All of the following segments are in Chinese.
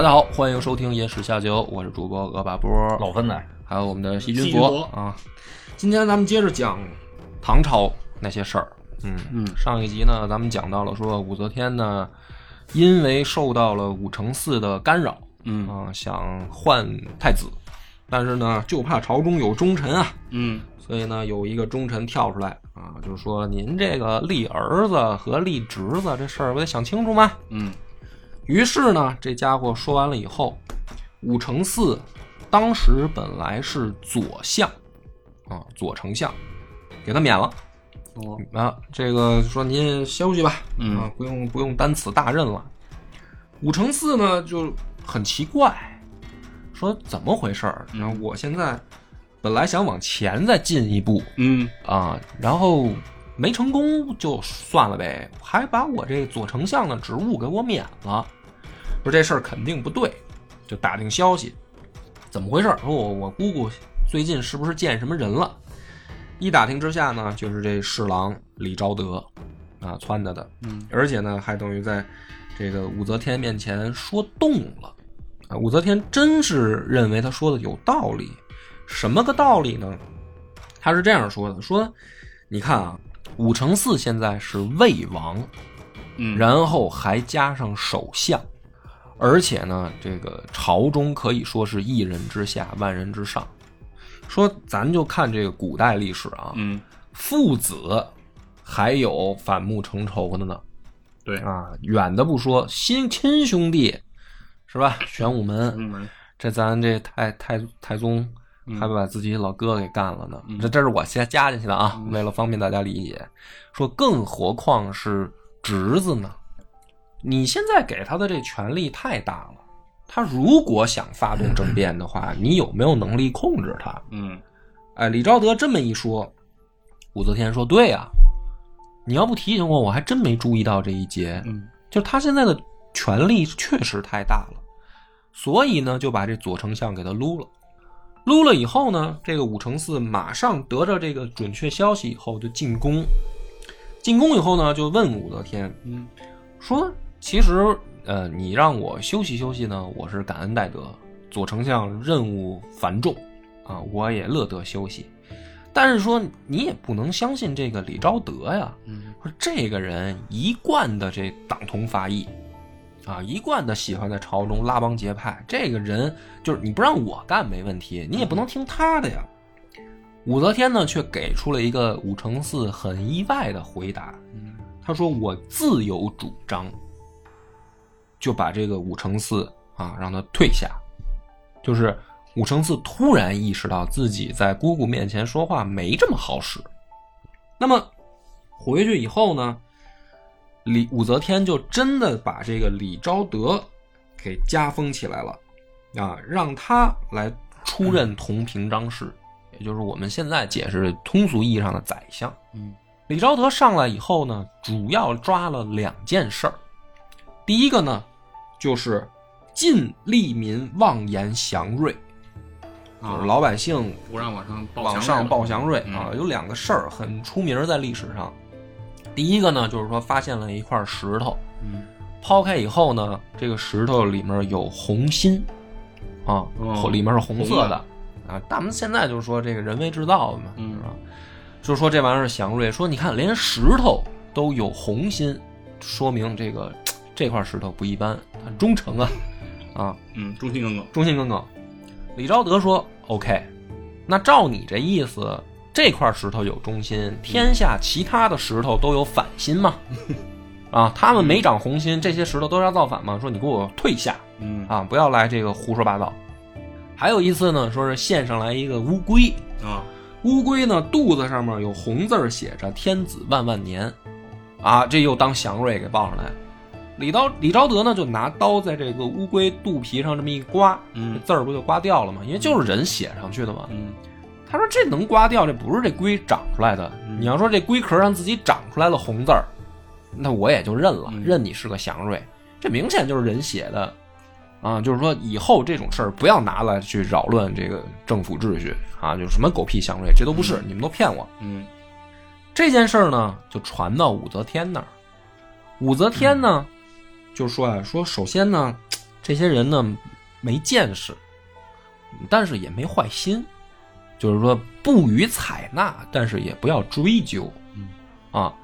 大家好，欢迎收听《野史下酒》，我是主播恶霸波，老分仔，还有我们的细菌细菌佛。啊。今天咱们接着讲唐朝那些事儿。嗯。嗯上一集呢，咱们讲到了说武则天呢，因为受到了武承嗣的干扰嗯。啊，想换太子，但是呢，就怕朝中有忠臣啊，嗯。所以呢，有一个忠臣跳出来啊，就是说您这个立儿子和立侄子这事儿，我得想清楚吗？嗯于是呢，这家伙说完了以后，武承嗣当时本来是左相，啊，左丞相，给他免了哦啊。这个说您休息吧，嗯啊，不用不用担此大任了。武承嗣呢就很奇怪，说怎么回事儿？然后我现在本来想往前再进一步嗯啊，然后没成功就算了呗，还把我这左丞相的职务给我免了。说这事儿肯定不对，就打听消息，怎么回事儿？说我我姑姑最近是不是见什么人了？一打听之下呢，就是这侍郎李昭德啊撺掇的，嗯而且呢还等于在这个武则天面前说动了啊。武则天真是认为他说的有道理，什么个道理呢？他是这样说的：说你看啊，武承嗣现在是魏王，嗯，然后还加上首相，而且呢，这个朝中可以说是一人之下，万人之上。说咱就看这个古代历史啊，嗯父子还有反目成仇的呢对啊，远的不说，亲亲兄弟是吧？玄武门，嗯这咱这太太太宗嗯还把自己老哥给干了呢。嗯这这是我先加进去的啊，嗯为了方便大家理解。说更何况是侄子呢？你现在给他的这权力太大了，他如果想发动政变的话，你有没有能力控制他？嗯哎，李昭德这么一说，武则天说：“对呀、你要不提醒我，我还真没注意到这一节。嗯就他现在的权力确实太大了，所以呢，就把这左丞相给他撸了。撸了以后呢，这个武承嗣马上得着这个准确消息以后就进宫。进宫以后呢，就问武则天嗯说：“其实，呃，你让我休息休息呢，我是感恩戴德。左丞相任务繁重啊，我也乐得休息。但是说你也不能相信这个李昭德呀，嗯说这个人一贯的这党同伐异，啊，一贯的喜欢在朝中拉帮结派。这个人就是你不让我干没问题，你也不能听他的呀。武则天呢，却给出了一个武承嗣很意外的回答。嗯他说：“我自有主张。”就把这个武承嗣啊让他退下。就是武承嗣突然意识到自己在姑姑面前说话没这么好使。那么回去以后呢，李武则天就真的把这个李昭德给加封起来了，啊，让他来出任同平章事，也就是我们现在解释通俗意义上的宰相。嗯李昭德上来以后呢，主要抓了两件事儿。第一个呢，就是禁利民妄言祥瑞，就是老百姓不让往上报往上报祥瑞嗯啊，有两个事儿很出名在历史上。第一个呢，就是说发现了一块石头，嗯抛开以后呢，这个石头里面有红心，啊，哦里面是红色的啊。咱们现在就是说这个人为制造的嘛，嗯是吧？就说这玩意儿是祥瑞，说你看连石头都有红心，说明这个 这块石头不一般，很忠诚啊，啊，嗯，忠心耿耿。忠心耿耿。李昭德说：“OK，那照你这意思，这块石头有忠心，天下其他的石头都有反心吗？啊，他们没长红心，这些石头都要造反吗？说你给我退下嗯啊，不要来这个胡说八道。还有一次呢，说是献上来一个乌龟，啊乌龟呢肚子上面有红字儿写着‘天子万万年’，啊，这又当祥瑞给报上来。李刀李昭德呢就拿刀在这个乌龟肚皮上这么一刮，这嗯字儿不就刮掉了吗？因为就是人写上去的嘛。嗯他说这能刮掉，这不是这龟长出来的。嗯你要说这龟壳上自己长出来了红字儿，那我也就认了，嗯认你是个祥瑞。这明显就是人写的啊！就是说以后这种事儿不要拿来去扰乱这个政府秩序啊！就是什么狗屁祥瑞，这都不是，你们都骗我。嗯这件事儿呢，就传到武则天那儿。武则天呢，就说啊，说首先呢，这些人呢没见识，但是也没坏心，就是说不予采纳，但是也不要追究，嗯。啊，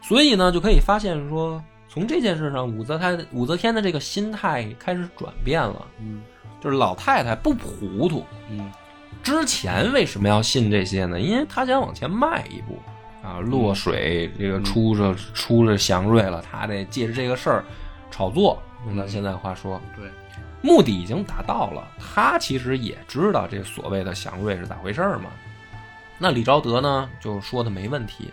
所以呢，就可以发现说，从这件事上，武则天武则天的这个心态开始转变了，嗯。就是老太太不糊涂，嗯。之前为什么要信这些呢？因为她想往前迈一步啊，落水这个出着出着祥瑞了，她得借着这个事儿炒作。用咱现在话说，对，目的已经达到了。他其实也知道这所谓的祥瑞是咋回事儿嘛。那李昭德呢，就说的没问题，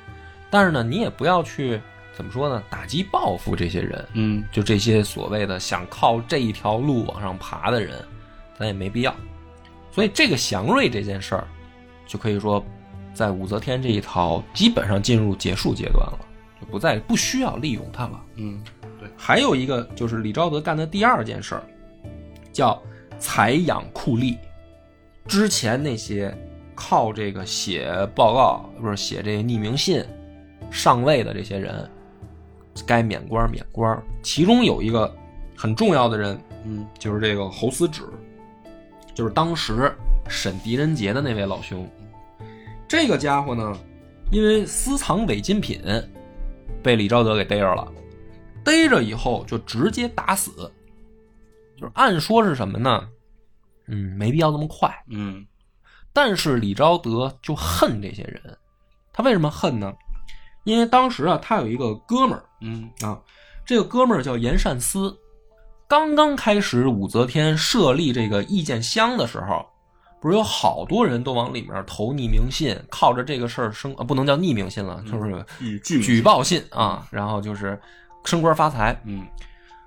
但是呢，你也不要去怎么说呢，打击报复这些人。嗯就这些所谓的想靠这一条路往上爬的人，咱也没必要。所以这个祥瑞这件事儿，就可以说，在武则天这一套基本上进入结束阶段了，就不再不需要利用它了。嗯对还有一个就是李昭德干的第二件事儿，叫采养酷吏。之前那些靠这个写报告，不是写这匿名信上位的这些人，该免官免官。其中有一个很重要的人，嗯就是这个侯思止，就是当时审狄仁杰的那位老兄。这个家伙呢，因为私藏违禁品，被李昭德给逮着了。逮着以后就直接打死，就是按说是什么呢？嗯，没必要那么快。嗯但是李昭德就恨这些人，他为什么恨呢？因为当时啊，他有一个哥们儿嗯啊，这个哥们儿叫严善思。刚刚开始武则天设立这个意见箱的时候，不是有好多人都往里面投匿名信，靠着这个事儿升啊，不能叫匿名信了，就是举举报信啊，然后就是升官发财。嗯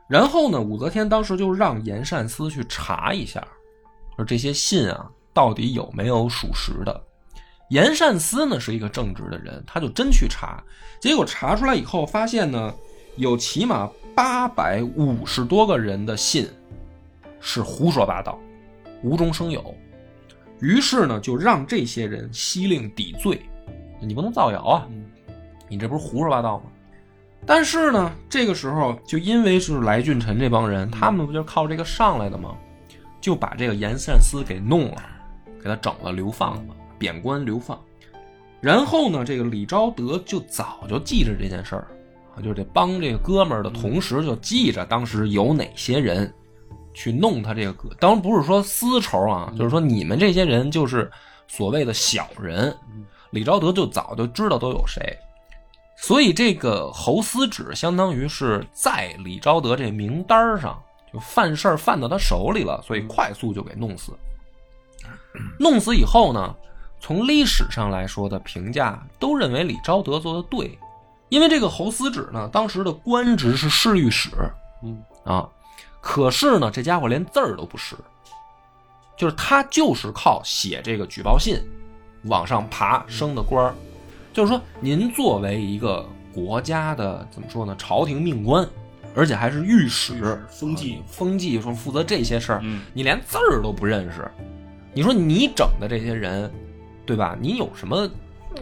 然后呢，武则天当时就让严善思去查一下，说这些信啊到底有没有属实的。严善思呢是一个正直的人，他就真去查，结果查出来以后发现呢，有起码八百五十多个人的信是胡说八道，无中生有。于是呢，就让这些人悉令抵罪，你不能造谣啊，嗯你这不是胡说八道吗？但是呢，这个时候就因为是来俊臣这帮人，他们不就是靠这个上来的吗？就把这个严善思给弄了，给他整了，流放了，贬官流放。然后呢，这个李昭德就早就记着这件事儿，啊，就这帮这个哥们儿的同时就记着当时有哪些人去弄他这个哥，当然不是说私仇啊，就是说你们这些人就是所谓的小人，李昭德就早就知道都有谁。所以这个侯思止相当于是在李昭德这名单上就犯事儿犯到他手里了，所以快速就给弄死。弄死以后呢，从历史上来说的评价都认为李昭德做的对，因为这个侯思止呢，当时的官职是侍御史嗯啊，可是呢，这家伙连字儿都不识，就是他就是靠写这个举报信往上爬升的官儿。就是说，您作为一个国家的怎么说呢，朝廷命官，而且还是御史御史、风纪啊风纪说负责这些事儿，嗯你连字儿都不认识，你说你整的这些人，对吧？你有什么？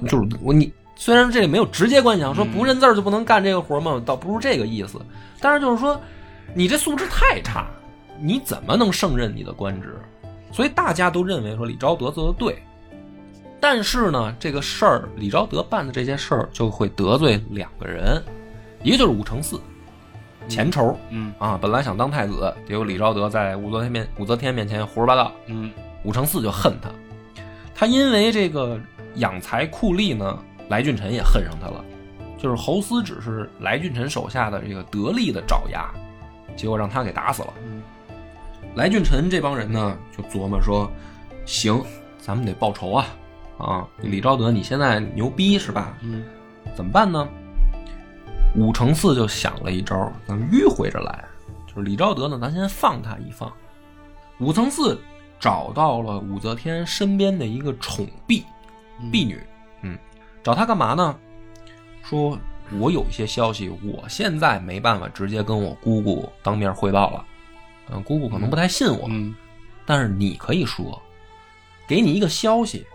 就是我你虽然这里没有直接关系啊，说不认字儿就不能干这个活吗？倒不是这个意思，但是就是说，你这素质太差，你怎么能胜任你的官职？所以大家都认为说李昭德做的对。但是呢，这个事儿李昭德办的这些事儿就会得罪两个人，一个就是武承嗣，前仇嗯啊，本来想当太子，结果李昭德在武则天面武则天面前胡说八道，嗯武承嗣就恨他。他因为这个养财酷吏呢，来俊臣也恨上他了。就是侯思只是来俊臣手下的这个得力的爪牙，结果让他给打死了。嗯来俊臣这帮人呢，就琢磨说：行，咱们得报仇啊！啊，李昭德你现在牛逼是吧？嗯怎么办呢？武承嗣就想了一招，咱们迂回着来，就是李昭德呢，咱先放他一放。武承嗣找到了武则天身边的一个宠婢，婢女，嗯，找他干嘛呢？说我有一些消息，我现在没办法直接跟我姑姑当面汇报了，嗯，姑姑可能不太信我，嗯但是你可以说，给你一个消息，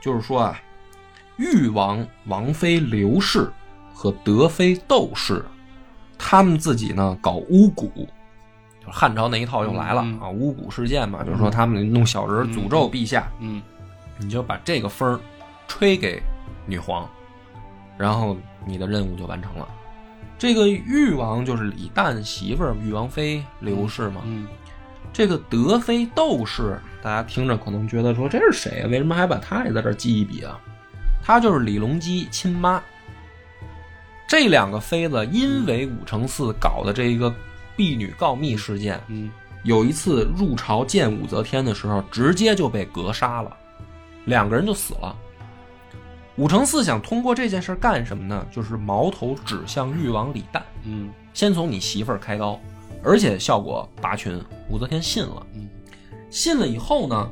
就是说啊，誉王王妃刘氏和德妃窦氏，他们自己呢搞巫蛊，就是汉朝那一套又来了、嗯。啊，巫蛊事件嘛，就是说他们弄小人诅咒陛下，嗯。你就把这个风儿吹给女皇，然后你的任务就完成了。这个誉王就是李旦媳妇儿誉王妃刘氏嘛，嗯这个德妃窦氏，大家听着可能觉得说这是谁啊？为什么还把她也在这儿记一笔啊？她就是李隆基亲妈。这两个妃子因为武承嗣搞的这一个婢女告密事件，嗯有一次入朝见武则天的时候，直接就被格杀了，两个人就死了。武承嗣想通过这件事干什么呢？就是矛头指向誉王李旦，嗯先从你媳妇儿开刀，而且效果拔群。武则天信了，嗯信了以后呢，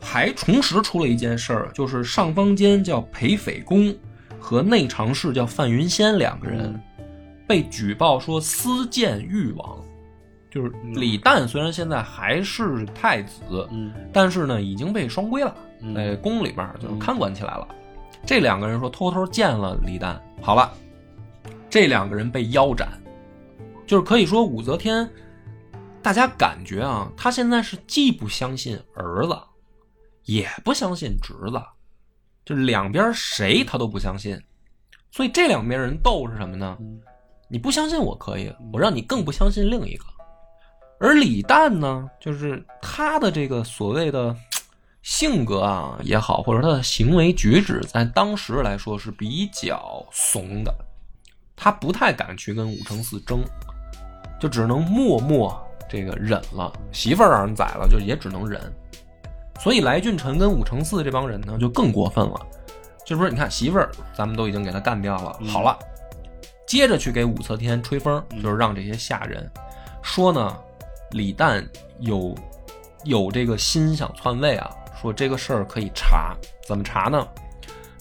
还重实出了一件事儿，就是上方间叫裴斐公和内常侍叫范云仙两个人被举报说私见誉王。就是李旦虽然现在还是太子，嗯但是呢已经被双规了，嗯在宫里面就是看管起来了。这两个人说偷偷见了李旦，好了，这两个人被腰斩，就是可以说武则天，大家感觉啊，她现在是既不相信儿子，也不相信侄子，就两边谁她都不相信，所以这两边人斗是什么呢？嗯你不相信我可以，我让你更不相信另一个。而李旦呢，就是他的这个所谓的性格啊也好，或者他的行为举止，在当时来说是比较怂的，他不太敢去跟武承嗣争，就只能默默这个忍了。媳妇儿让人宰了，就也只能忍。所以来俊臣跟武承嗣这帮人呢，就更过分了，就是说，你看媳妇儿咱们都已经给他干掉了，好了，接着去给武则天吹风，就是让这些下人说呢，李旦有有这个心想篡位啊，说这个事儿可以查，怎么查呢？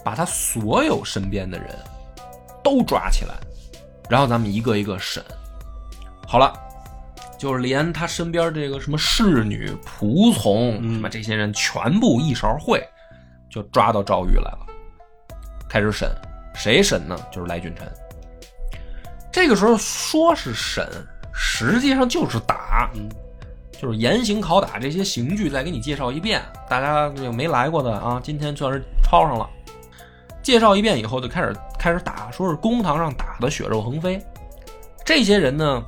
把他所有身边的人都抓起来，然后咱们一个一个审。好了，就是连他身边这个什么侍女、仆从，嗯什么这些人全部一勺烩，就抓到赵玉来了，开始审。谁审呢？就是来俊臣。这个时候说是审，实际上就是打，嗯就是严刑拷打这些刑具，再给你介绍一遍。大家这个没来过的啊，今天算是抄上了。介绍一遍以后，就开始开始打，说是公堂上打的血肉横飞。这些人呢，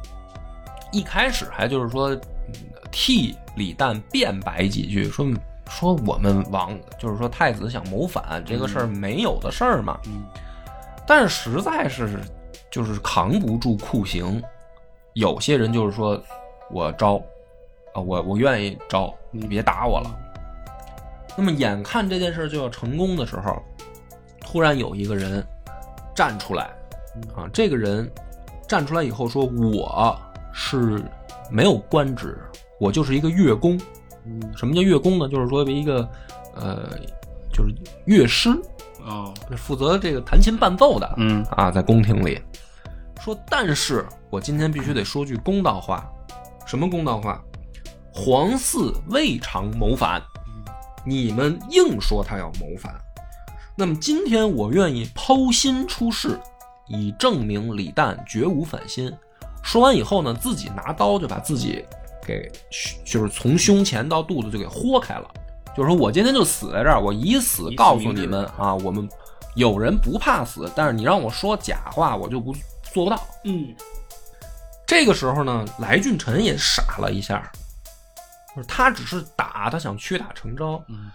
一开始还就是说嗯替李旦辩白几句，说说我们王就是说太子想谋反这个事儿没有的事儿嘛。嗯但是实在是就是扛不住酷刑，有些人就是说我招啊，我我愿意招，你别打我了。那么眼看这件事就要成功的时候，突然有一个人站出来啊，这个人站出来以后说我是没有官职，我就是一个乐工。嗯什么叫乐工呢？就是说一个呃，就是乐师，哦负责这个弹琴伴奏的。嗯啊，在宫廷里说，但是我今天必须得说句公道话，什么公道话？皇嗣未尝谋反，你们硬说他要谋反。那么今天我愿意剖心出世，以证明李旦绝无反心。说完以后呢，自己拿刀就把自己给，就是从胸前到肚子就给豁开了。就是说我今天就死在这儿，我以死告诉你们啊，我们有人不怕死，但是你让我说假话，我就不做不到。嗯这个时候呢，来俊臣也傻了一下，就是他只是打，他想屈打成招，嗯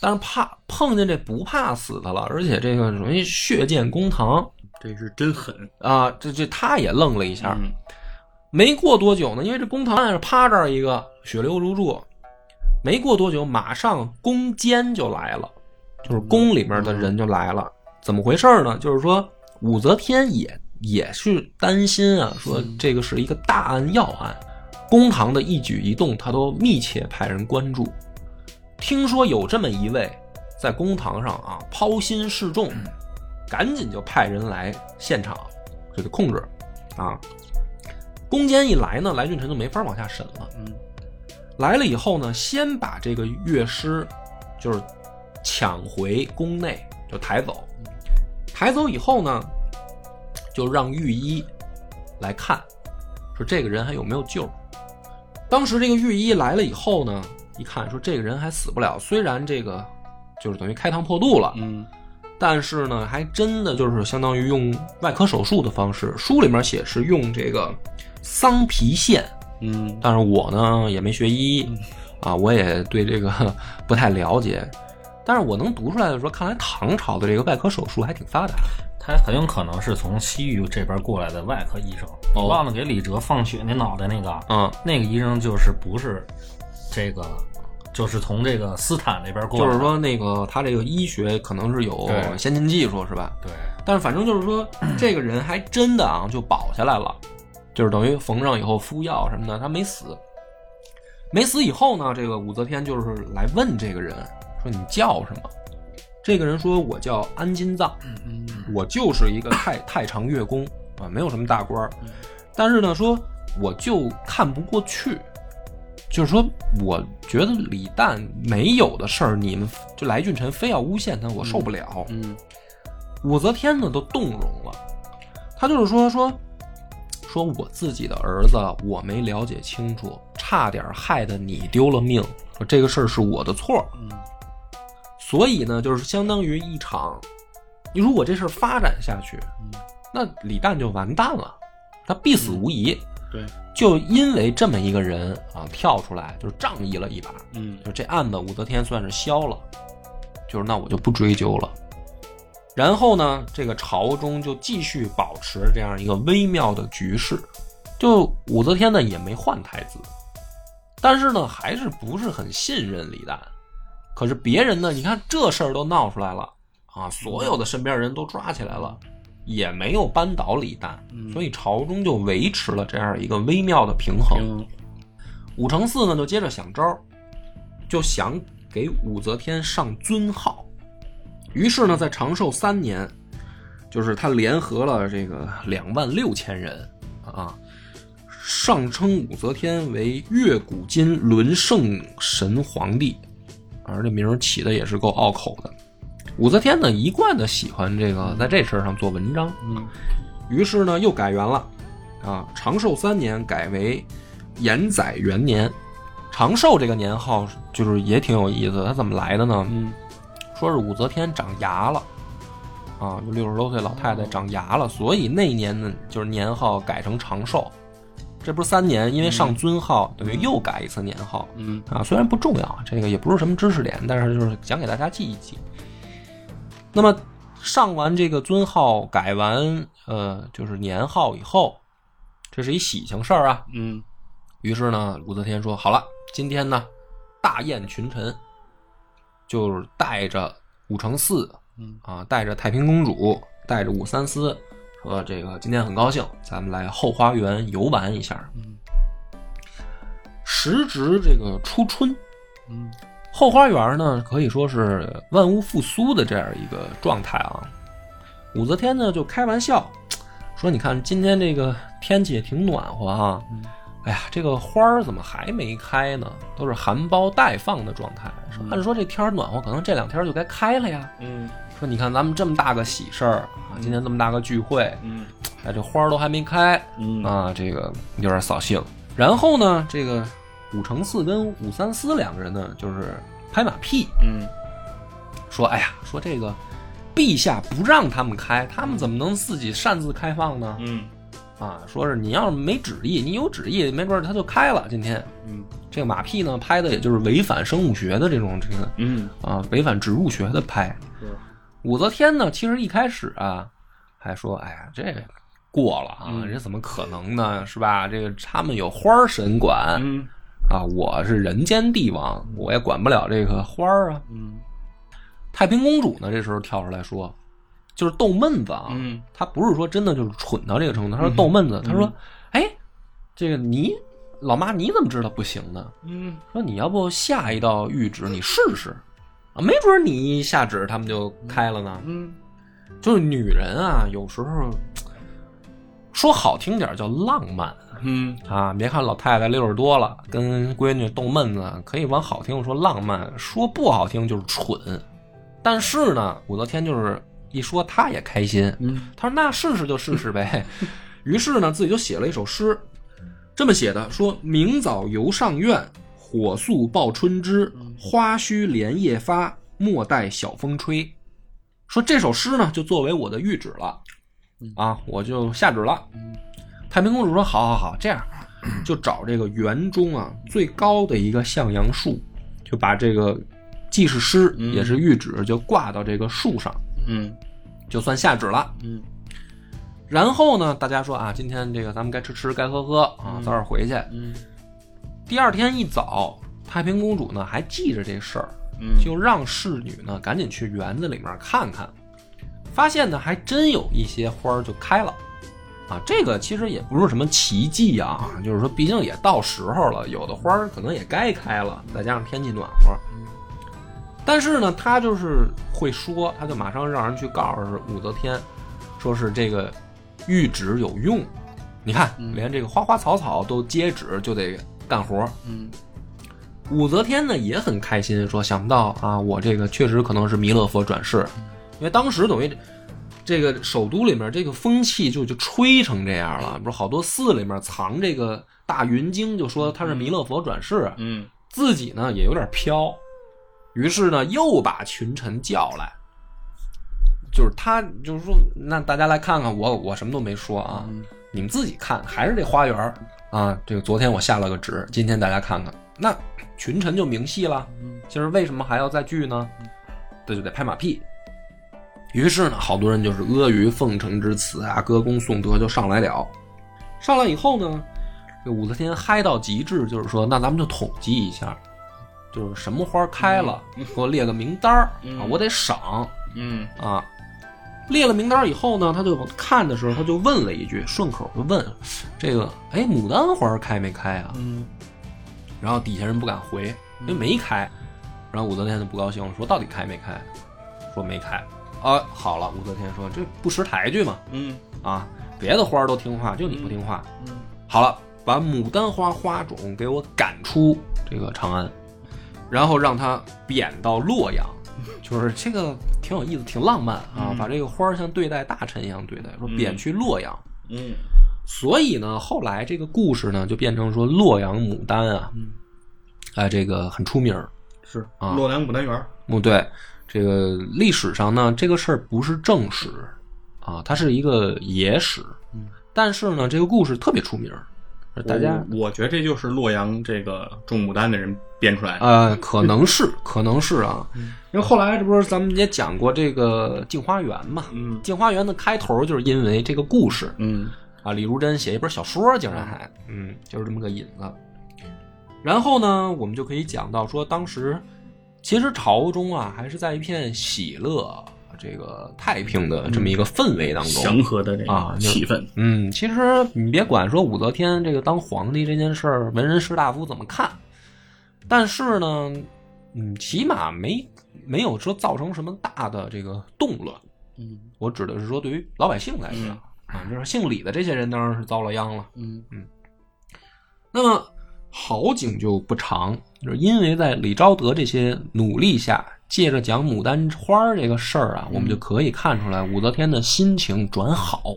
但是怕碰见这不怕死的了，而且这个容易血溅公堂这是真狠啊，这这他也愣了一下。嗯没过多久呢，因为这公堂上趴这儿一个血流如注，没过多久，马上宫监就来了，就是宫里面的人就来了。怎么回事呢？就是说武则天也也是担心啊，说这个是一个大案要案，公堂的一举一动他都密切派人关注。听说有这么一位在公堂上啊抛心示众，赶紧就派人来现场这个控制啊。攻坚一来呢，来俊臣就没法往下审了。嗯来了以后呢，先把这个乐师就是抢回宫内，就抬走。抬走以后呢，就让御医来看，说这个人还有没有救。当时这个御医来了以后呢，一看说这个人还死不了，虽然这个就是等于开膛破肚了，嗯但是呢，还真的就是相当于用外科手术的方式。书里面写是用这个桑皮线，嗯但是我呢也没学医啊，我也对这个不太了解。但是我能读出来的说，看来唐朝的这个外科手术还挺发达。他很有可能是从西域这边过来的外科医生。哦你忘了给李哲放血那脑袋那个，嗯，那个医生就是不是这个，就是从这个斯坦那边过来的。就是说那个他这个医学可能是有先进技术，是吧？对，但是反正就是说，这个人还真的啊就保下来了，就是等于缝上以后敷药什么的，他没死。没死以后呢，这个武则天就是来问这个人说：“你叫什么？”这个人说：“我叫安金藏，嗯我就是一个太 太常乐工啊，没有什么大官儿。但是呢，说我就看不过去，就是说，我觉得李旦没有的事儿，你们就来俊臣非要诬陷他，我受不了。嗯武则天呢都动容了，她就是说说说我自己的儿子我没了解清楚，差点害得你丢了命，这个事儿是我的错，嗯所以呢，就是相当于一场，你如果这事儿发展下去，那李旦就完蛋了，他必死无疑。对，就因为这么一个人啊跳出来，就是仗义了一把，嗯。就这案子武则天算是消了，就是那我就不追究了。然后呢，这个朝中就继续保持这样一个微妙的局势，就武则天呢也没换太子，但是呢还是不是很信任李旦。可是别人呢，你看这事儿都闹出来了啊，所有的身边人都抓起来了，也没有扳倒李旦，嗯所以朝中就维持了这样一个微妙的平衡。武承嗣呢就接着想招，就想给武则天上尊号。于是呢，在长寿三年，就是他联合了这个两万六千人啊，上称武则天为越古今轮圣神皇帝，而这名起的也是够拗口的。武则天呢，一贯的喜欢这个在这事儿上做文章，嗯于是呢又改元了，啊，长寿三年改为延载元年。长寿这个年号就是也挺有意思，它怎么来的呢？嗯说是武则天长牙了，啊，就六十多岁老太太长牙了，所以那年呢就是年号改成长寿。这不是三年，因为上尊号，等于又改一次年号嗯啊。虽然不重要，这个也不是什么知识点，但是就是讲给大家记一记。那么上完这个尊号，改完呃就是年号以后，这是一喜庆事儿啊。嗯。于是呢，武则天说：“好了，今天呢，大宴群臣，就是带着武承嗣嗯。啊，带着太平公主，带着武三思，说这个今天很高兴，咱们来后花园游玩一下。嗯。时值这个初春，嗯后花园呢可以说是万物复苏的这样一个状态啊。武则天呢就开玩笑说：“你看今天这个天气也挺暖和啊，嗯哎呀，这个花儿怎么还没开呢？都是含苞待放的状态。说按说这天儿暖和，可能这两天就该开了呀。嗯说你看咱们这么大个喜事儿啊，今天这么大个聚会，嗯哎，这花儿都还没开嗯啊，这个有点扫兴。然后呢，这个武承嗣跟武三思两个人呢，就是拍马屁，嗯说哎呀，说这个陛下不让他们开，他们怎么能自己擅自开放呢？嗯啊，说是你要是没旨意，你有旨意，没准他就开了。今天嗯这个马屁呢，拍的也就是违反生物学的这种这个嗯啊，违反植物学的拍。武则天呢，其实一开始啊，还说，哎呀，这过了啊，嗯这怎么可能呢？是吧？这个他们有花儿神管嗯啊，我是人间帝王，我也管不了这个花儿啊。嗯太平公主呢，这时候跳出来说，就是逗闷子啊。嗯他不是说真的就是蠢到这个程度，她说逗闷子。她说：“哎，这个你老妈你怎么知道不行呢？嗯说你要不下一道谕旨你试试啊，没准你一下旨他们就开了呢。嗯就是女人啊，有时候说好听点叫浪漫嗯啊，别看老太太六十多了，跟闺女逗闷子，可以往好听说浪漫，说不好听就是蠢。但是呢，武则天就是一说她也开心，嗯他说：“那试试就试试呗。”于是呢，自己就写了一首诗，这么写的：说明早游上苑，火速报春枝，花须连夜发，莫待晓风吹。说这首诗呢，就作为我的谕旨了，啊，我就下旨了。太平公主说：“好好好，这样 就找这个园中啊最高的一个向阳树，就把这个既是诗嗯也是谕旨，就挂到这个树上。”嗯就算下旨了。嗯然后呢，大家说啊，今天这个咱们该吃吃，该喝喝啊，早点回去。嗯第二天一早，太平公主呢还记着这事儿，嗯就让侍女呢赶紧去园子里面看看，发现呢还真有一些花儿就开了。啊，这个其实也不是什么奇迹啊，就是说，毕竟也到时候了，有的花儿可能也该开了，再加上天气暖和。但是呢，他就是会说，他就马上让人去告诉武则天，说是这个谕旨有用。你看，连这个花花草草都接旨，就得干活。嗯武则天呢也很开心，说想不到啊，我这个确实可能是弥勒佛转世，因为当时等于这个首都里面这个风气就就吹成这样了，不是好多寺里面藏这个大云经，就说他是弥勒佛转世，嗯自己呢也有点飘，于是呢又把群臣叫来，就是他就是说，那大家来看看我，我什么都没说啊，你们自己看，还是这花园啊。这个昨天我下了个旨，今天大家看看，那群臣就明细了。就是为什么还要再聚呢？这就得拍马屁。于是呢，好多人就是阿谀奉承之词啊，歌功颂德就上来了。上来以后呢，这武则天嗨到极致，就是说，那咱们就统计一下，就是什么花开了，给我列个名单儿啊，我得赏嗯啊。列了名单以后呢，他就看的时候，他就问了一句，顺口就问这个，哎，牡丹花开没开啊？嗯然后底下人不敢回，因为没开。然后武则天就不高兴了，说到底开没开？说没开。啊，好了，武则天说这不识抬举嘛，嗯啊，别的花儿都听话，就你不听话。嗯好了，把牡丹花花种给我赶出这个长安，然后让他贬到洛阳。就是这个挺有意思，挺浪漫啊！嗯把这个花儿像对待大臣一样对待，说贬去洛阳。嗯所以呢，后来这个故事呢，就变成说洛阳牡丹啊，嗯哎，这个很出名儿。是啊洛阳牡丹园。嗯，对，这个历史上呢，这个事儿不是正史啊，它是一个野史。嗯，但是呢，这个故事特别出名儿，大家我我觉得这就是洛阳这个种牡丹的人编出来的。呃，可能是，可能是啊，嗯因为后来这不是咱们也讲过这个镜花缘嘛，嗯镜花缘的开头就是因为这个故事嗯啊，李如珍写一本小说，竟然还，嗯，就是这么个引子。然后呢，我们就可以讲到说，当时其实朝中啊，还是在一片喜乐、这个太平的这么一个氛围当中，祥和的这个气氛。嗯，其实你别管说武则天这个当皇帝这件事儿，文人士大夫怎么看，但是呢，嗯，起码没没有说造成什么大的这个动乱。嗯我指的是说，对于老百姓来讲、啊，就是姓李的这些人当然是遭了殃了。嗯嗯那么好景就不长，就是因为在李昭德这些努力下，借着讲牡丹花这个事儿啊，我们就可以看出来武则天的心情转好，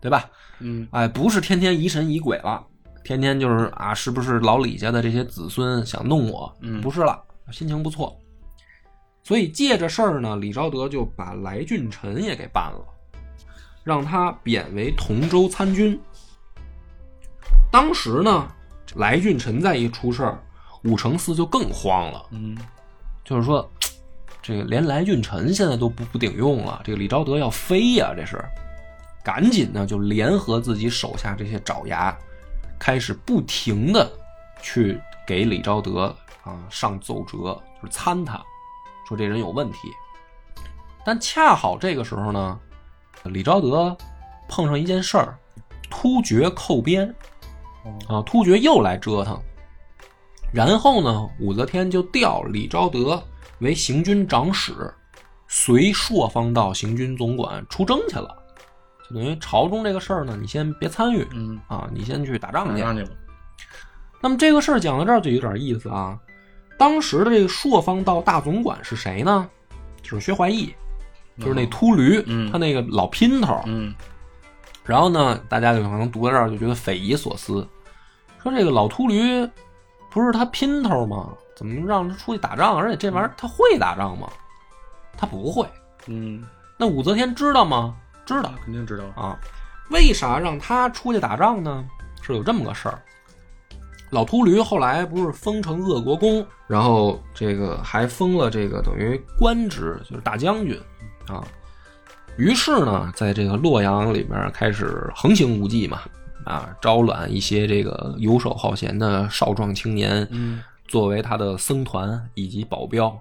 对吧？嗯哎，不是天天疑神疑鬼了，天天就是啊，是不是老李家的这些子孙想弄我？嗯不是了，心情不错。所以借着事儿呢，李昭德就把来俊臣也给办了，让他贬为同州参军。当时呢，来俊臣再一出事儿，武承嗣就更慌了，嗯就是说，这个连来俊臣现在都不不顶用了，这个李昭德要飞呀、这是，赶紧呢就联合自己手下这些爪牙，开始不停的去给李昭德啊上奏折，就是参他，说这人有问题。但恰好这个时候呢，李昭德碰上一件事儿，突厥寇边啊，突厥又来折腾。然后呢，武则天就调李昭德为行军长史，随朔方道行军总管出征去了。就等于朝中这个事儿呢，你先别参与嗯，啊，你先去打仗去。那么这个事儿讲到这儿就有点意思啊。当时的这个朔方道大总管是谁呢？就是薛怀义，就是那秃驴，嗯他那个老姘头。嗯然后呢，大家就可能读到这儿就觉得匪夷所思，说这个老秃驴不是他姘头吗？怎么让他出去打仗？而且这玩意儿他会打仗吗？他不会。嗯，那武则天知道吗？知道肯定知道，啊。为啥让他出去打仗呢？是有这么个事儿。老秃驴后来不是封成鄂国公，然后这个还封了这个等于官职，就是大将军啊。于是呢，在这个洛阳里面开始横行无忌嘛，啊，招揽一些这个游手好闲的少壮青年，嗯作为他的僧团以及保镖。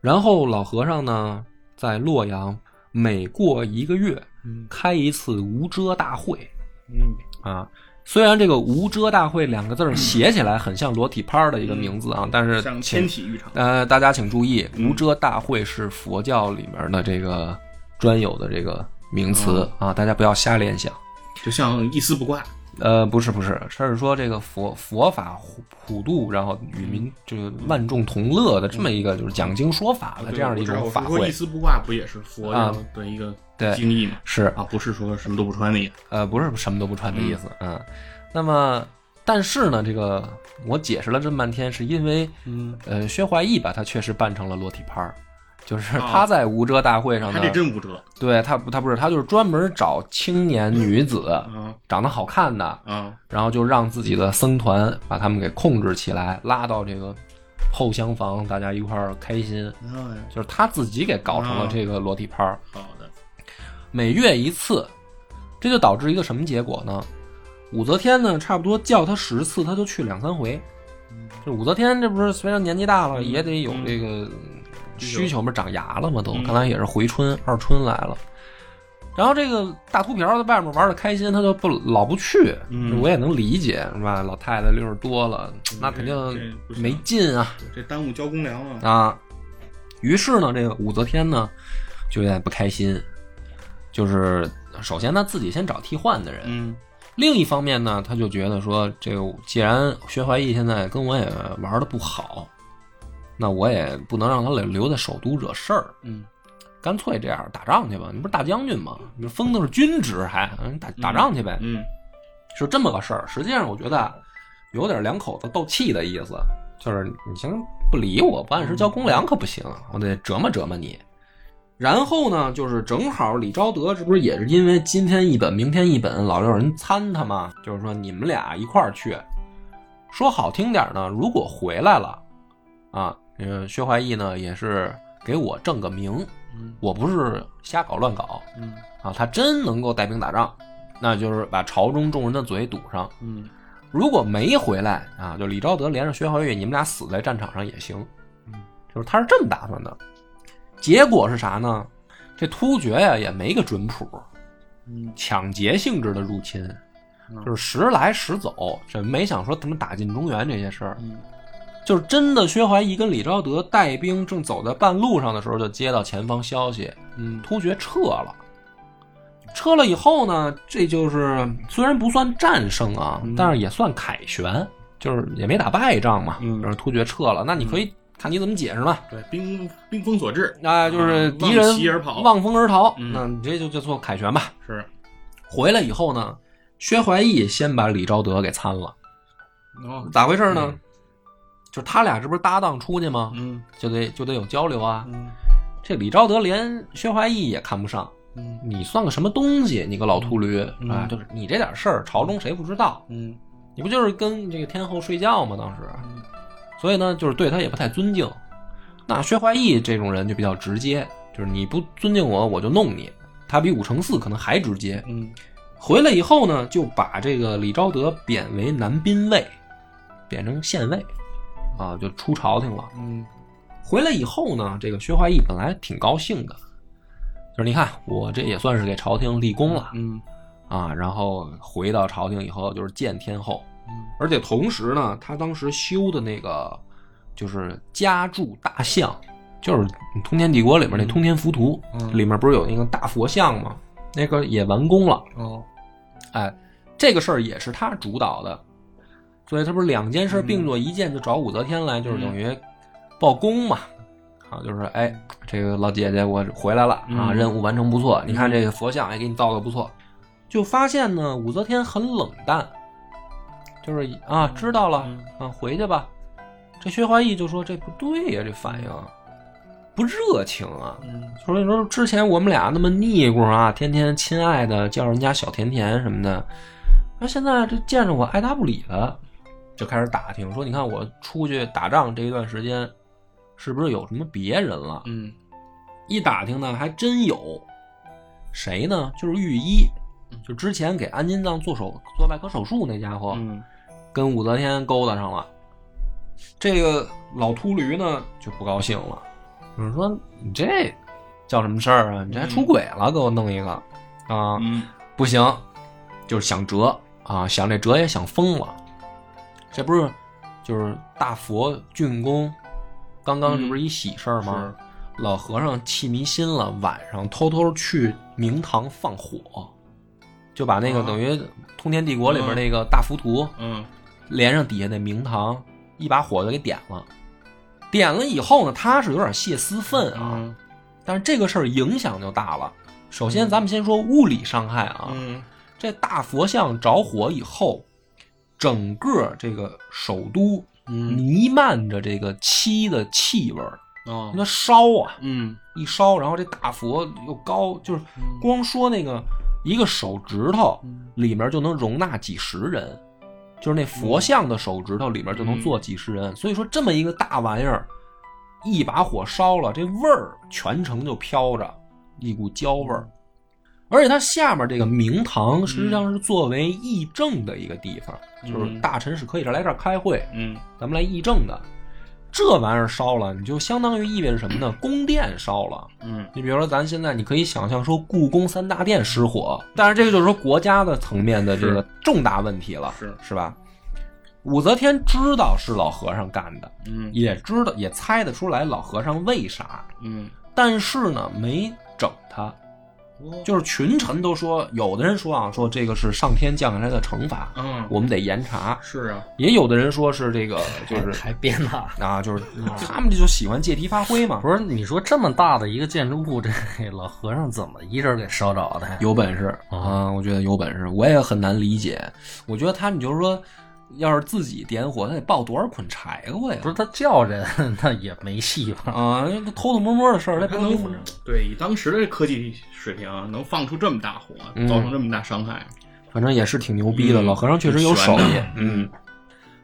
然后老和尚呢，在洛阳每过一个月嗯开一次无遮大会嗯啊。虽然这个“无遮大会”两个字儿写起来很像裸体拍的一个名字啊，但是像请天体浴场，呃，大家请注意，嗯无遮大会是佛教里面的这个专有的这个名词哦啊，大家不要瞎联想。就像一丝不挂，呃，不是不是，他是说这个佛佛法普普度，然后与民就是万众同乐的这么一个就是讲经说法的这样的一种法会一。丝不挂不也是佛的一个对经义吗？是啊，不是说什么都不穿的意思。呃，不是什么都不穿的意思，嗯。那么，但是呢，这个我解释了这么半天，是因为嗯，呃，薛怀义把他确实扮成了裸体拍儿，就是哦他在无遮大会上还呢，得真无遮对他不他不是他就是专门找青年女子啊长得好看的，啊，然后就让自己的僧团把他们给控制起来，拉到这个后厢房，大家一块儿开心。就是他自己给搞成了这个裸体拍儿，好的，每月一次，这就导致一个什么结果呢？武则天呢，差不多叫他十次，他就去两三回。这武则天这不是虽然年纪大了，嗯也得有嗯这个需求，嘛长牙了嘛？都嗯看来也是回春二春来了。然后这个大秃瓢在外面玩的开心，他就不老不去，嗯我也能理解，是吧？老太太六十多了，那肯定没劲啊这耽误交公粮啊。啊！于是呢，这个武则天呢就有点不开心，就是首先她自己先找替换的人，嗯另一方面呢，他就觉得说，这个既然薛怀义现在跟我也玩的不好，那我也不能让他留留在首都惹事儿，嗯干脆这样打仗去吧。你不是大将军吗？你封的是军职还，嗯打打仗去呗，嗯是这么个事儿。实际上，我觉得啊有点两口子斗气的意思，就是你先不理我，不按时交公粮可不行，我得折磨折磨你。然后呢，就是正好李昭德，这不是也是因为今天一本，明天一本，老有人参他吗？就是说你们俩一块儿去，说好听点呢，如果回来了，啊，这个薛怀义呢也是给我正个名，嗯我不是瞎搞乱搞嗯啊，他真能够带兵打仗，那就是把朝中众人的嘴堵上。嗯如果没回来啊，就李昭德连着薛怀义，你们俩死在战场上也行。嗯，就是他是这么打算的。结果是啥呢？这突厥呀也没个准谱，嗯抢劫性质的入侵，嗯就是时来时走，这没想说怎么打进中原这些事儿。嗯就是真的，薛怀义跟李昭德带兵正走在半路上的时候，就接到前方消息，嗯突厥撤了。撤了以后呢，这就是虽然不算战胜啊，嗯但是也算凯旋，就是也没打败仗嘛。突厥撤了，那你可以看你怎么解释嘛。对，兵兵锋所至，啊，就是嗯敌人望风而逃，嗯那你这就叫做凯旋吧。是回来以后呢，薛怀义先把李昭德给参了，哦，咋回事呢？嗯就是他俩这不是搭档出去吗？嗯就得就得有交流啊。嗯这李昭德连薛怀义也看不上，嗯你算个什么东西？你个老秃驴、嗯啊！就是你这点事儿，朝中谁不知道？嗯你不就是跟这个天后睡觉吗？当时，嗯所以呢，就是对他也不太尊敬。那薛怀义这种人就比较直接，就是你不尊敬我，我就弄你。他比武承嗣可能还直接。嗯回来以后呢，就把这个李昭德贬为南宾尉，贬成县尉，啊，就出朝廷了。嗯回来以后呢，这个薛怀义本来挺高兴的，就是你看我这也算是给朝廷立功了嗯啊。然后回到朝廷以后就是见天后，嗯而且同时呢，他当时修的那个就是家住大象，就是通天帝国里面那通天浮屠、嗯里面不是有那个大佛像吗？那个也完工了。哦哎，这个事儿也是他主导的，所以他不是两件事并作一件，就找武则天来，就是等于报功嘛。啊，就是哎，这个老姐姐我回来了啊，嗯任务完成不错。你看这个佛像也给你造的不错，就发现呢，武则天很冷淡，就是啊，知道了啊，回去吧。这薛怀义就说这不对呀、这反应不热情啊。嗯所以说之前我们俩那么腻咕啊，天天亲爱的叫人家小甜甜什么的，那现在这见着我爱答不理的，就开始打听说，你看我出去打仗这一段时间，是不是有什么别人了？嗯一打听呢，还真有，谁呢？就是御医，就之前给安金藏做手做外科手术那家伙，嗯跟武则天勾搭上了。这个老秃驴呢就不高兴了，就是说你这叫什么事儿啊？你这还出轨了，给我弄一个啊！嗯不行，就是想辙啊，想这辙也想疯了。这不是就是大佛竣工，刚刚这不是一喜事儿吗？老和尚气迷心了，晚上偷偷去明堂放火，就把那个啊。等于通天帝国里边那个大浮屠，嗯。连上底下那明堂，一把火就给点了。点了以后呢，他是有点泄私愤啊，嗯。但是这个事儿影响就大了。首先，咱们先说物理伤害啊，嗯。这大佛像着火以后，整个这个首都嗯。弥漫着这个漆的气味儿，哦。因为它烧啊，嗯。一烧，然后这大佛又高，就是光说那个一个手指头嗯。里面就能容纳几十人，就是那佛像的手指头里面就能坐几十人。所以说这么一个大玩意儿，一把火烧了，这味儿全程就飘着一股焦味儿。而且它下面这个明堂实际上是作为议政的一个地方，就是大臣是可以来这儿开会，嗯。咱们来议政的。这玩意儿烧了，你就相当于意味着什么呢？宫殿烧了。嗯。你比如说，咱现在你可以想象说故宫三大殿失火，但是这个就是说国家的层面的这个重大问题了，是。是吧？武则天知道是老和尚干的，嗯。也知道也猜得出来老和尚为啥，嗯。但是呢没整他，就是群臣都说，有的人说啊，说这个是上天降下来的惩罚，嗯。我们得严查；是啊。也有的人说是这个就是还编呢。啊，就是 他们这就喜欢借题发挥嘛，不是你说这么大的一个建筑物，这老和尚怎么一人给烧着的？有本事啊啊，我觉得有本事，我也很难理解。我觉得他，你就是说，要是自己点火，他得抱多少捆柴火呀？不是他叫人，那也没戏吧？啊，那偷偷摸摸的事儿，他能能对以当时的科技水平啊，能放出这么大火，嗯造成这么大伤害，反正也是挺牛逼的。嗯老和尚确实有手艺嗯。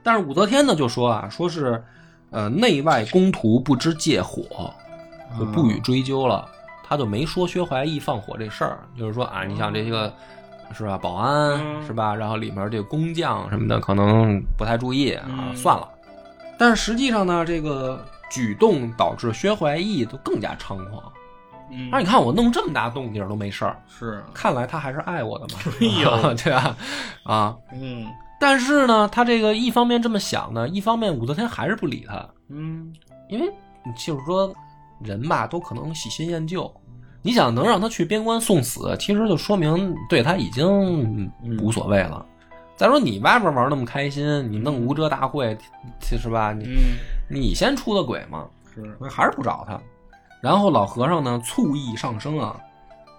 但是武则天呢，就说啊，说是呃内外公图不知借火，就不予追究了。他就没说薛怀义放火这事儿，就是说啊，你像这个是吧，保安、嗯是吧，然后里面这个工匠什么的可能不太注意啊，嗯算了。但是实际上呢，这个举动导致薛怀义就更加猖狂。嗯那你看我弄这么大动静都没事儿，是啊看来他还是爱我的嘛，哎呦 对吧？啊，嗯但是呢，他这个一方面这么想呢，一方面武则天还是不理他，嗯因为就是说人吧都可能喜新厌旧。你想能让他去边关送死，其实就说明对他已经无所谓了。再说你外边玩那么开心，你弄无遮大会，是吧？你嗯你先出的轨嘛，是还是不找他。然后老和尚呢，醋意上升啊，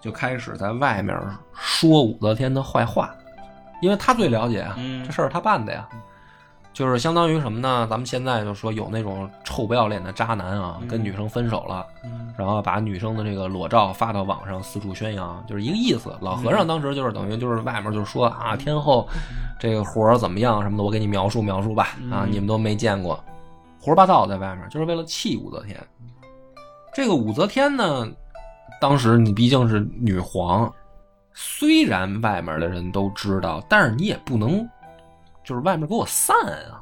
就开始在外面说武则天的坏话，因为他最了解啊，嗯这事儿他办的呀。就是相当于什么呢？咱们现在就说有那种臭不要脸的渣男啊，嗯跟女生分手了，嗯然后把女生的这个裸照发到网上四处宣扬，就是一个意思。老和尚当时就是等于就是外面就是说啊，天后这个活儿怎么样什么的，我给你描述描述吧啊，嗯你们都没见过，胡说八道在外面，就是为了气武则天。这个武则天呢，当时你毕竟是女皇，虽然外面的人都知道，但是你也不能就是外面给我散啊，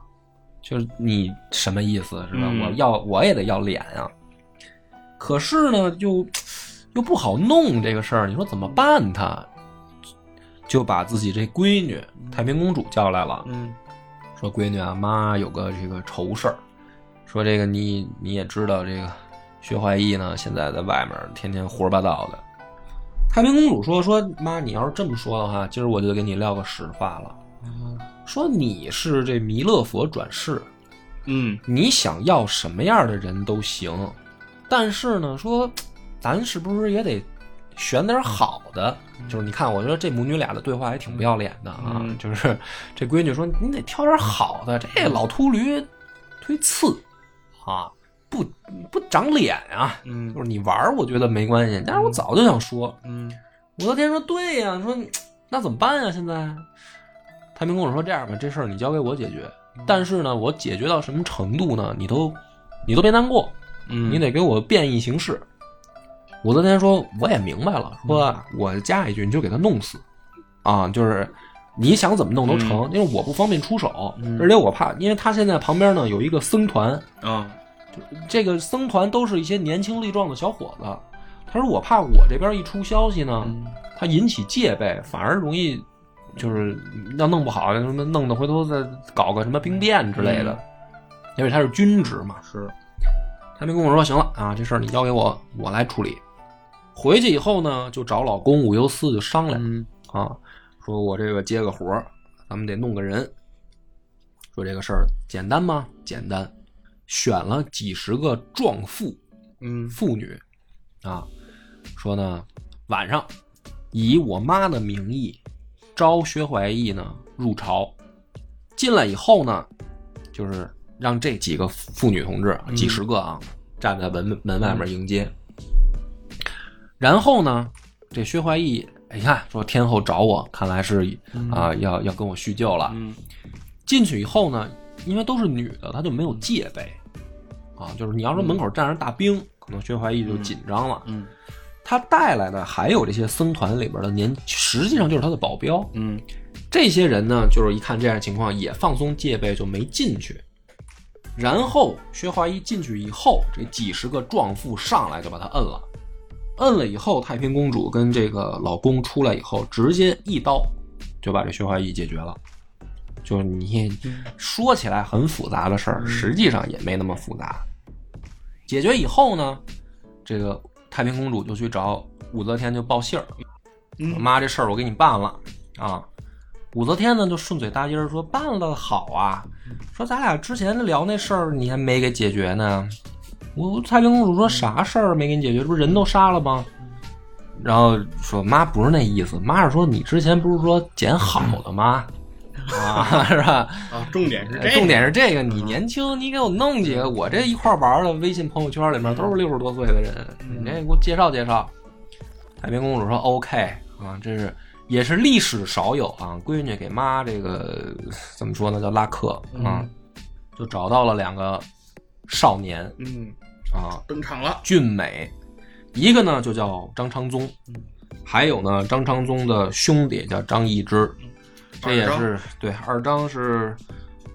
就是你什么意思是吧？嗯我要我也得要脸啊。可是呢，又又不好弄这个事儿，你说怎么办他？就把自己这闺女太平公主叫来了，嗯说：“闺女啊，妈有个这个愁事儿，说这个你你也知道，这个薛怀义呢，现在在外面天天胡说八道的。”太平公主说：“说妈，你要是这么说的话，今儿我就给你撂个实话了。说你是这弥勒佛转世，嗯你想要什么样的人都行，但是呢，说咱是不是也得选点好的？就是你看，我觉得这母女俩的对话还挺不要脸的啊。嗯 就是这闺女说，你得挑点好的，这老秃驴忒次啊，不不长脸啊。嗯就是你玩，我觉得没关系，但是我早就想说，嗯武则天说：“对呀，说那怎么办呀？现在，太平公主说：“这样吧，这事儿你交给我解决。但是呢，我解决到什么程度呢？你都，你都别难过，嗯，你得给我变异形式。”武则天说：“我也明白了，说啊我加一句，你就给他弄死，啊，就是你想怎么弄都成，因为我不方便出手，嗯而且我怕，因为他现在旁边呢有一个僧团，啊这个僧团都是一些年轻力壮的小伙子。他说：“我怕我这边一出消息呢，嗯他引起戒备，反而容易就是要弄不好，什么弄得回头再搞个什么兵变之类的。因为他是军职嘛。是他没跟我说：“行了啊，这事儿你交给我，我来处理。”回去以后呢，就找老公武攸嗣就商量、嗯啊，说我这个接个活儿，咱们得弄个人。说这个事儿简单吗？简单，选了几十个壮妇嗯妇女啊，说呢晚上以我妈的名义招薛怀义呢入朝，进来以后呢，就是让这几个妇女同志嗯。几十个啊站在门门外面迎接，然后呢，这薛怀义哎你看说天后找我，看来是啊要要跟我叙旧了，嗯。进去以后呢，因为都是女的，她就没有戒备，啊，就是你要说门口站着大兵，可能薛怀义就紧张了。嗯他带来的还有这些僧团里边的年，实际上就是他的保镖。嗯这些人呢，就是一看这样情况，也放松戒备，就没进去。然后薛怀义进去以后，这几十个壮妇上来就把他摁了，摁了以后，太平公主跟这个老公出来以后，直接一刀就把这薛怀义解决了。就是你说起来很复杂的事儿，实际上也没那么复杂。解决以后呢，这个太平公主就去找武则天就报信儿，嗯妈，这事儿我给你办了啊。武则天呢就顺嘴搭音儿说办了好啊，说咱俩之前聊那事儿你还没给解决呢。我太平公主说啥事儿没给你解决？这不是人都杀了吗？然后说妈不是那意思，妈是说你之前不是说捡好的吗？啊，是吧？啊，重点是这个，重点是这个，你年轻，你给我弄几个，我这一块玩的微信朋友圈里面都是六十多岁的人，你这给我介绍介绍。太平公主说 OK 啊，这是也是历史少有啊，闺女给妈这个怎么说呢，叫拉客啊，就找到了两个少年嗯。啊，登场了，俊美，一个呢就叫张昌宗，还有呢张昌宗的兄弟叫张易之，这也是对二张是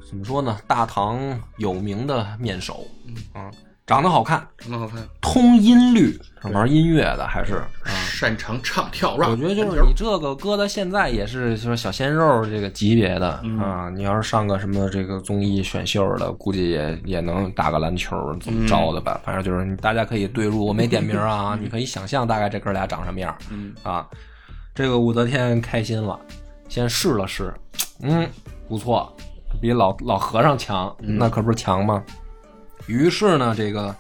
怎么说呢？大唐有名的面首，嗯，长得好看，长得好看，通音律，玩音乐的还是啊？擅长唱跳 rap，我觉得就是你这个搁到现在也是就是小鲜肉这个级别的、嗯啊，你要是上个什么这个综艺选秀的，估计也也能打个篮球怎么着的吧？反正就是你大家可以对入，我没点名啊，你可以想象大概这哥俩长什么样嗯啊。这个武则天开心了，先试了试，嗯，不错，比老老和尚强，那可不是强吗？于是呢，这个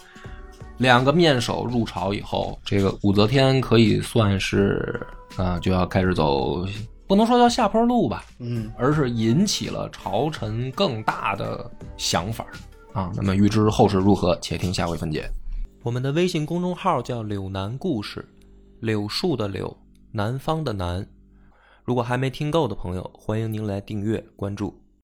两个面首入朝以后，这个武则天可以算是啊、就要开始走，不能说叫下坡路吧，嗯而是引起了朝臣更大的想法啊。那么欲知后事如何，且听下回分解。我们的微信公众号叫“柳南故事”，柳树的柳，南方的南。如果还没听够的朋友，欢迎您来订阅关注。